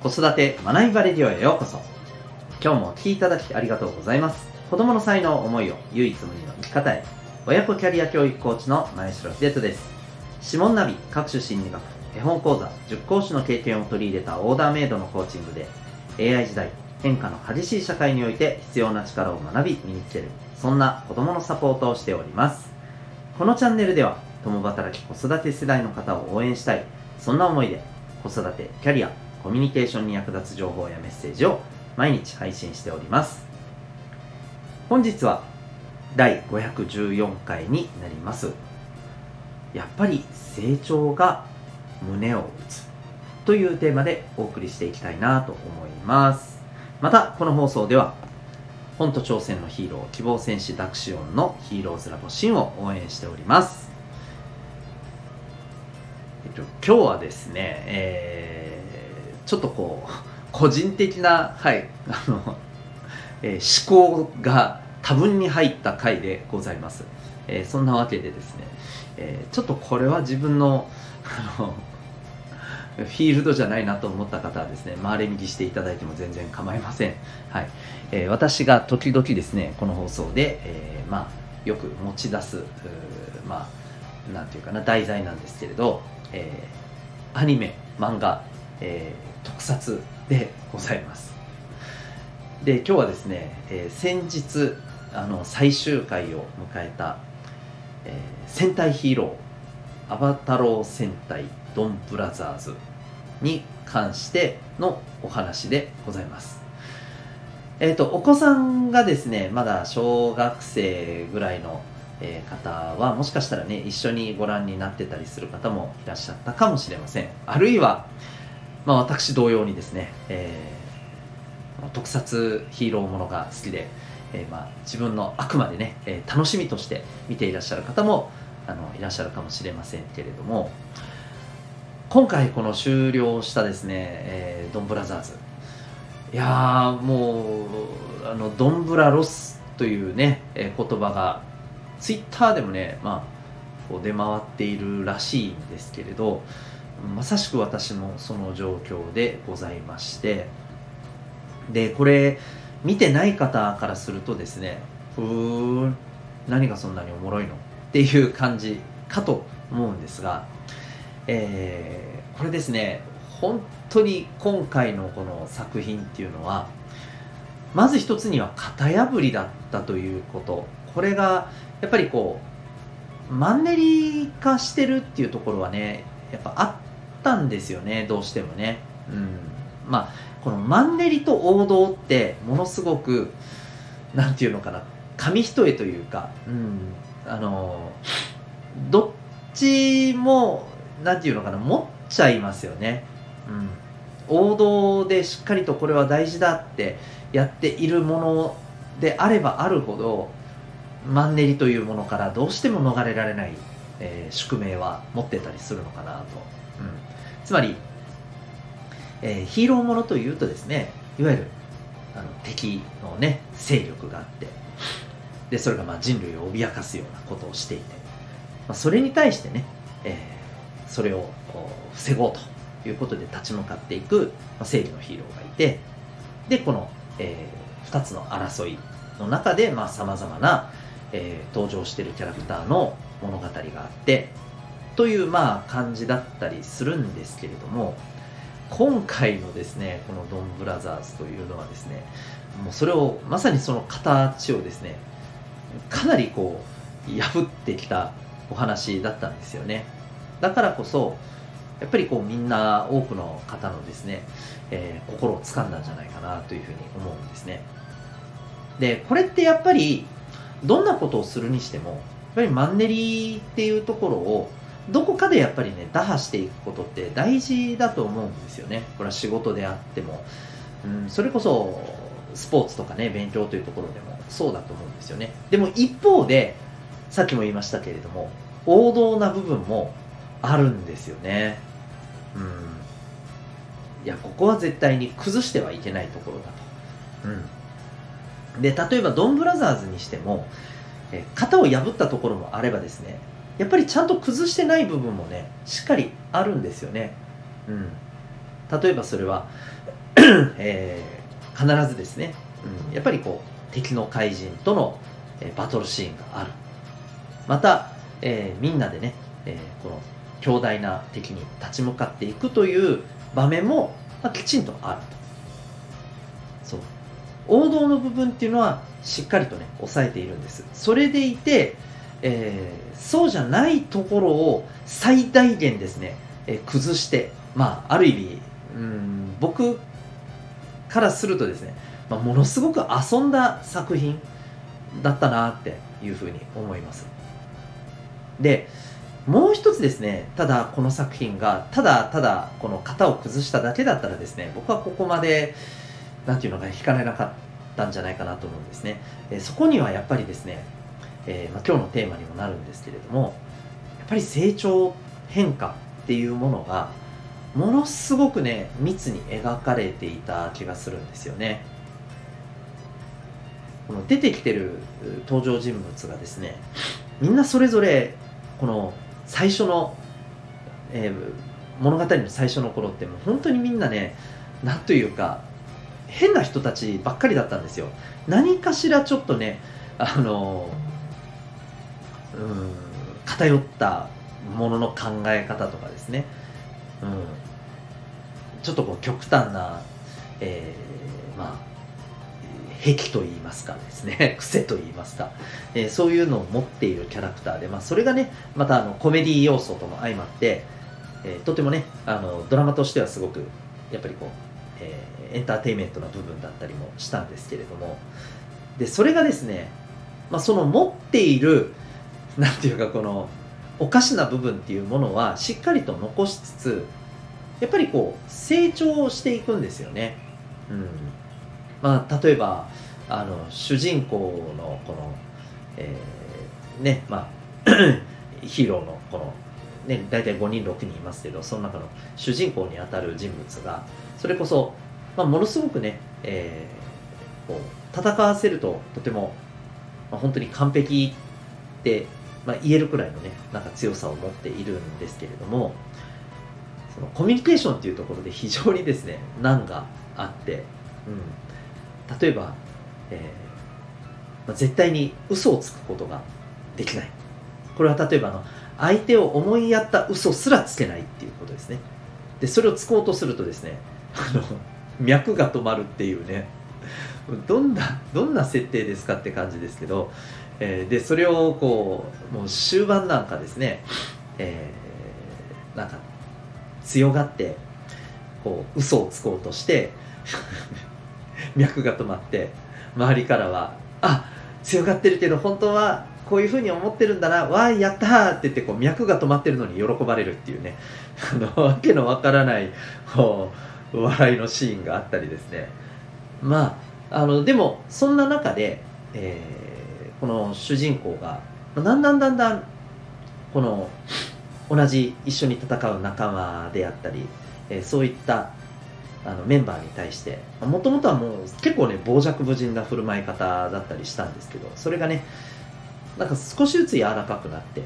子育て学びバレディオへようこそ。今日もお聴きいただきありがとうございます。子供の才能思いを唯一無二の生き方へ。親子キャリア教育コーチの前城秀人です。指紋ナビ各種心理学絵本講座塾講師の経験を取り入れたオーダーメイドのコーチングで AI 時代変化の激しい社会において必要な力を学び身につける。そんな子供のサポートをしております。このチャンネルでは共働き子育て世代の方を応援したい。そんな思いで子育てキャリアコミュニケーションに役立つ情報やメッセージを毎日配信しております。本日は第514回になります。やっぱり成長が胸を打つというテーマでお送りしていきたいなと思います。またこの放送では本と挑戦のヒーロー希望戦士ダクシオンのヒーローズラボシンを応援しております。えっと、今日はですね、えー、ちょっとこう個人的な、はいあのえー、思考が多分に入った回でございます、えー、そんなわけでですね、えー、ちょっとこれは自分のあのフィールドじゃないなと思った方はですね回れ右していただいても全然構いません、はい。えー、私が時々ですねこの放送で、えー、まあ、よく持ち出すまあなんていうかな題材なんですけれど、えー、アニメ漫画、え特撮でございますで今日はですね、え先日あの最終回を迎えた、え戦隊ヒーローアバタロー戦隊ドンブラザーズに関してのお話でございます。えっ、ー、と、お子さんがですね、まだ小学生ぐらいの、え方は、もしかしたらね、一緒にご覧になってたりする方もいらっしゃったかもしれません。あるいは、まあ私同様にですね、えー、特撮ヒーローものが好きで、えー、まあ自分のあくまでね、え楽しみとして見ていらっしゃる方もあのいらっしゃるかもしれませんけれども、今回この終了したですね、えー、ドンブラザーズ。いやもうあのドンブラロスというね、えー、言葉がツイッターでもねまあこう出回っているらしいんですけれどまさしく私もその状況でございましてでこれ見てない方からするとですねふーん何がそんなにおもろいのっていう感じかと思うんですがえー、これですね本当に今回のこの作品っていうのはまず一つには型破りだったということ。これがやっぱりこうマンネリ化してるっていうところはねやっぱあったんですよねどうしてもね。うん。まあこのマンネリと王道ってものすごくなんていうのかな紙一重というかうん。あのどっちもなんていうのかな持っちゃいますよね、うん、王道でしっかりとこれは大事だってやっているものであればあるほどマンネリというものからどうしても逃れられない、えー、宿命は持ってたりするのかなと、つまり、えー、ヒーローものというとですねいわゆるあの敵のね勢力があってでそれがまあ人類を脅かすようなことをしていて、まあ、それに対してね、えーそれを防ごうということで立ち向かっていく、まあ正義のヒーローがいてでこの、えー、2つの争いの中でさまざ、まな、えー、登場しているキャラクターの物語があってというまあ感じだったりするんですけれども今回のですねこのドンブラザーズというのはですねもうそれをまさにその形をですねかなりこう破ってきたお話だったんですよね。だからこそやっぱりこうみんな多くの方のですね、えー、心を掴んだんじゃないかなというふうに思うんですね。でこれってやっぱりどんなことをするにしてもやっぱりマンネリっていうところをどこかでやっぱりね打破していくことって大事だと思うんですよね。これは仕事であっても、うん、それこそスポーツとかね勉強というところでもそうだと思うんですよね。でも一方でさっきも言いましたけれども王道な部分もあるんですよね。うん。いやここは絶対に崩してはいけないところだと。うん。で例えばドンブラザーズにしてもえ型を破ったところもあればですねやっぱりちゃんと崩してない部分もねしっかりあるんですよね。うん。例えばそれは、えー、必ずですね、うん、やっぱりこう敵の怪人との、え、バトルシーンがある。また、えー、みんなでね、えー、この強大な敵に立ち向かっていくという場面も、まあ、きちんとあると。そう。王道の部分っていうのはしっかりとね抑えているんです。それでいて、えー、そうじゃないところを最大限ですね、えー、崩してまあある意味うん僕からするとですね、まあ、ものすごく遊んだ作品だったなっていうふうに思います。でもう一つですねただこの作品がただただこの型を崩しただけだったらですね僕はここまでなんていうのか引かれなかったんじゃないかなと思うんですね、えそこにはやっぱりですね、えー、まあ、今日のテーマにもなるんですけれどもやっぱり成長変化っていうものがものすごくね密に描かれていた気がするんですよね。この出てきてる登場人物がですねみんなそれぞれこの最初の、えー、物語の最初の頃ってもう本当にみんなねなんというか変な人たちばっかりだったんですよ。何かしらちょっとねあのうん。偏ったものの考え方とかですね、うん、ちょっとこう極端な、えー、まあ癖と言いますかですね。癖と言いますか、えー、そういうのを持っているキャラクターで、まあ、それがねまたあのコメディ要素とも相まって、えー、とてもねあのドラマとしてはすごくやっぱりこう、えー、エンターテインメントな部分だったりもしたんですけれども。でそれがですね、まあ、その持っているなんていうかこのおかしな部分っていうものはしっかりと残しつつやっぱりこう成長していくんですよね。うんまあ、例えばあの主人公のこの、えー、ねまあ ヒーローのこの、ね、大体5人6人いますけどその中の主人公にあたる人物がそれこそ、まあ、ものすごくね、えー、こう戦わせるととても、まあ、本当に完璧って、まあ、言えるくらいのねなんか強さを持っているんですけれどもそのコミュニケーションっていうところで非常にですね難があって、うん、例えば、えーまあ、絶対に嘘をつくことができない。これは例えばの相手を思いやった嘘すらつけないっていうことですね。でそれをつこうとするとですねあの 脈が止まるっていうね。どんなどんな設定ですかって感じですけど、えー、でそれをこうもう終盤なんかですね、えー、なんか強がってこう嘘をつこうとして 脈が止まって周りからは「あ強がってるけど本当はこういうふうに思ってるんだなわーやったー!」って言ってこう脈が止まってるのに喜ばれるっていうね あのわけのわからないこう笑いのシーンがあったりですねまああのでもそんな中で、えー、この主人公がだんだんだんだんこの同じ一緒に戦う仲間であったり、えー、そういったあのメンバーに対してもともとはもう結構ね傍若無人な振る舞い方だったりしたんですけどそれがねなんか少しずつ柔らかくなって、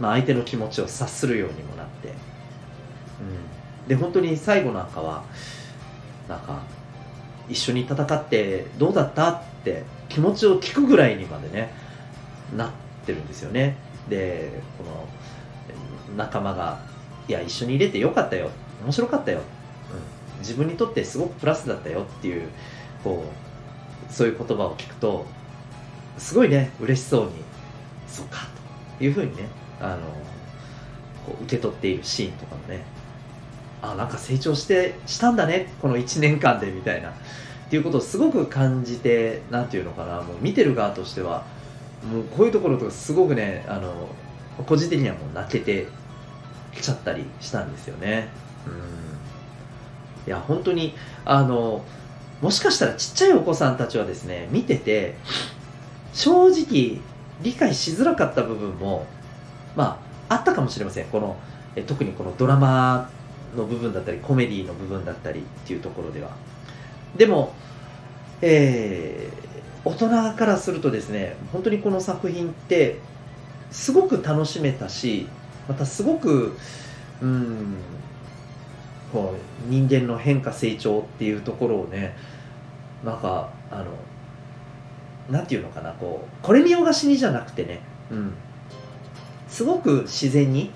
まあ、相手の気持ちを察するようにもなって、うん、で本当に最後なんかはなんか一緒に戦ってどうだったって気持ちを聞くぐらいにまでねなってるんですよね。でこの仲間が「いや一緒に入れてよかったよ。面白かったよ。うん。自分にとってすごくプラスだったよっていうこうそういう言葉を聞くとすごいね嬉しそうにそうかというふうにねあのこう受け取っているシーンとかもねあなんか成長してしたんだねこの1年間でみたいな。っていうことをすごく感じて何て言うのかなもう見てる側としてはもうこういうところとかすごくねあの個人的にはもう泣けてきちゃったりしたんですよね。うん。いや本当にあのもしかしたらちっちゃいお子さんたちはですね見てて正直理解しづらかった部分もまああったかもしれません。この特にこのドラマの部分だったりコメディの部分だったりっていうところでは。でも、えー、大人からするとですね本当にこの作品ってすごく楽しめたしまたすごくうんこう人間の変化成長っていうところをねなんかあのなんていうのかなこうこれ見よがしにじゃなくてね、うん、すごく自然に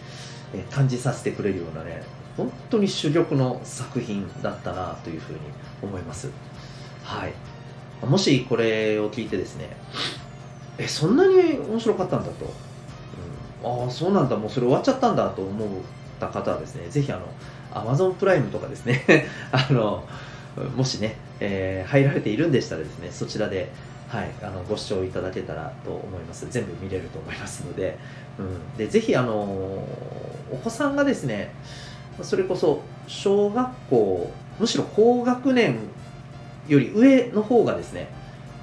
感じさせてくれるようなね本当に珠玉の作品だったなというふうに思います。はい。もしこれを聞いてですねえそんなに面白かったんだと、うん、ああそうなんだ。もうそれ終わっちゃったんだと思った方はですねぜひあの Amazon プライムとかですね あのもしね、えー、入られているんでしたらですねそちらではい、あのご視聴いただけたらと思います。全部見れると思いますので,、うん、でぜひあのお子さんがですねそれこそ小学校むしろ高学年より上の方がですね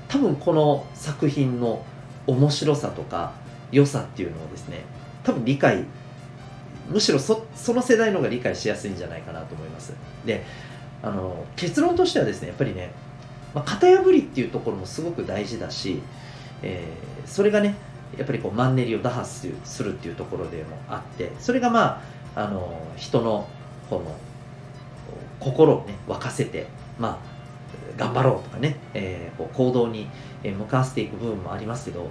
多分この作品の面白さとか良さっていうのをですね多分理解むしろそその世代の方が理解しやすいんじゃないかなと思います。であの結論としてはですねやっぱりねまあ、型破りっていうところもすごく大事だし、えー、それがねやっぱりこうマンネリを打破するっていうところでもあってそれがまああの人のこの心をね沸かせてまあ頑張ろうとかね、えー、こう行動に向かわせていく部分もありますけど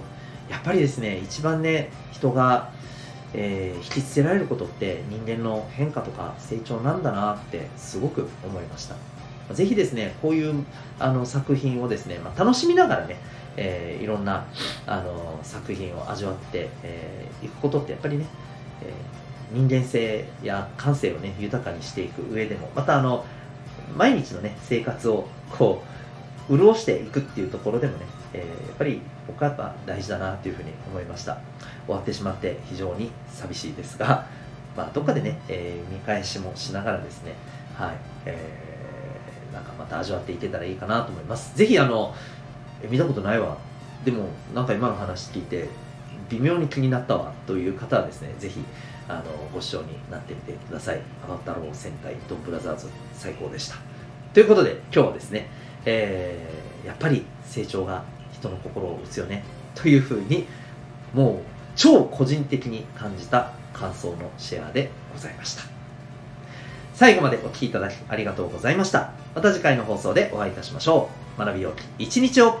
やっぱりですね一番ね人が、えー、引きつけられることって人間の変化とか成長なんだなってすごく思いました。ぜひですね、こういうあの作品をですね、まあ、楽しみながらね、えー、いろんなあの作品を味わってい、えー、くことってやっぱりね、えー、人間性や感性をね、豊かにしていく上でも、またあの、毎日のね、生活をこう、潤していくっていうところでもね、えー、やっぱり僕はやっぱ大事だなというふうに思いました。終わってしまって非常に寂しいですが、まあ、どっかでね、えー、見返しもしながらですね、はい、えーなんかまた味わっていけたらいいかなと思いますぜひあの見たことないわでもなんか今の話聞いて微妙に気になったわという方はですねぜひあのご視聴になってみてくださいアバタロー戦隊ドンブラザーズ最高でしたということで今日はですね、えー、やっぱり成長が人の心を打つよねというふうにもう超個人的に感じた感想のシェアでございました最後までお聴きいただきありがとうございました。また次回の放送でお会いいたしましょう。学びよき一日を